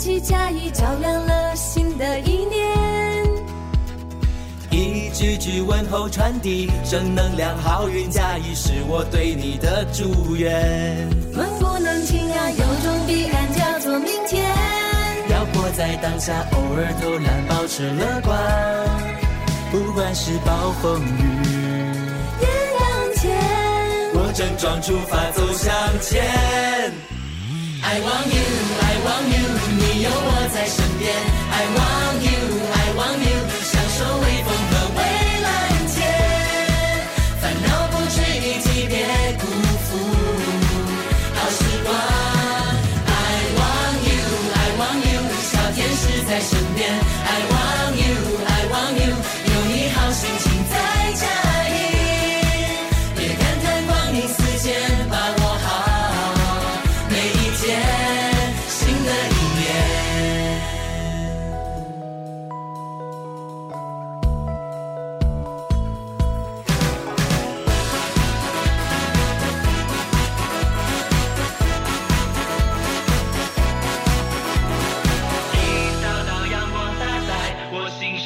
气加以照亮了新的一年。一句句问候传递正能量，好运加一是我对你的祝愿。能不能停啊，有种彼岸叫做明天。要活在当下，偶尔偷懒，保持乐观。不管是暴风雨，也向前。我整装出发走向前。I want you, I want you，I want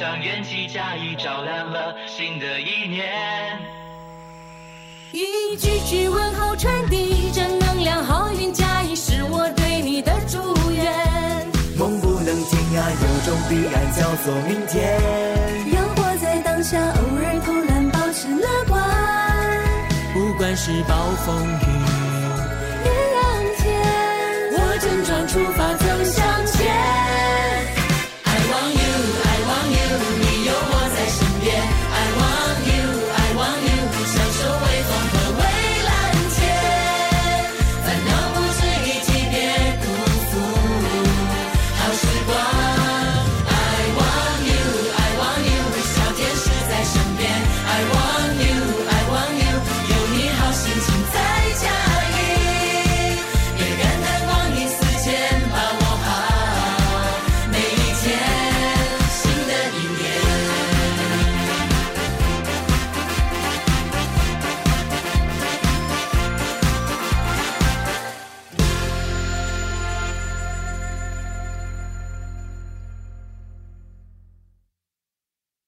上，元气加以照亮了新的一年。一句句问候传递正能量，好运加一是我对你的祝愿。梦不能停啊，有种彼岸叫做明天。要活在当下，偶尔偷懒，保持乐观。不管是暴风雨，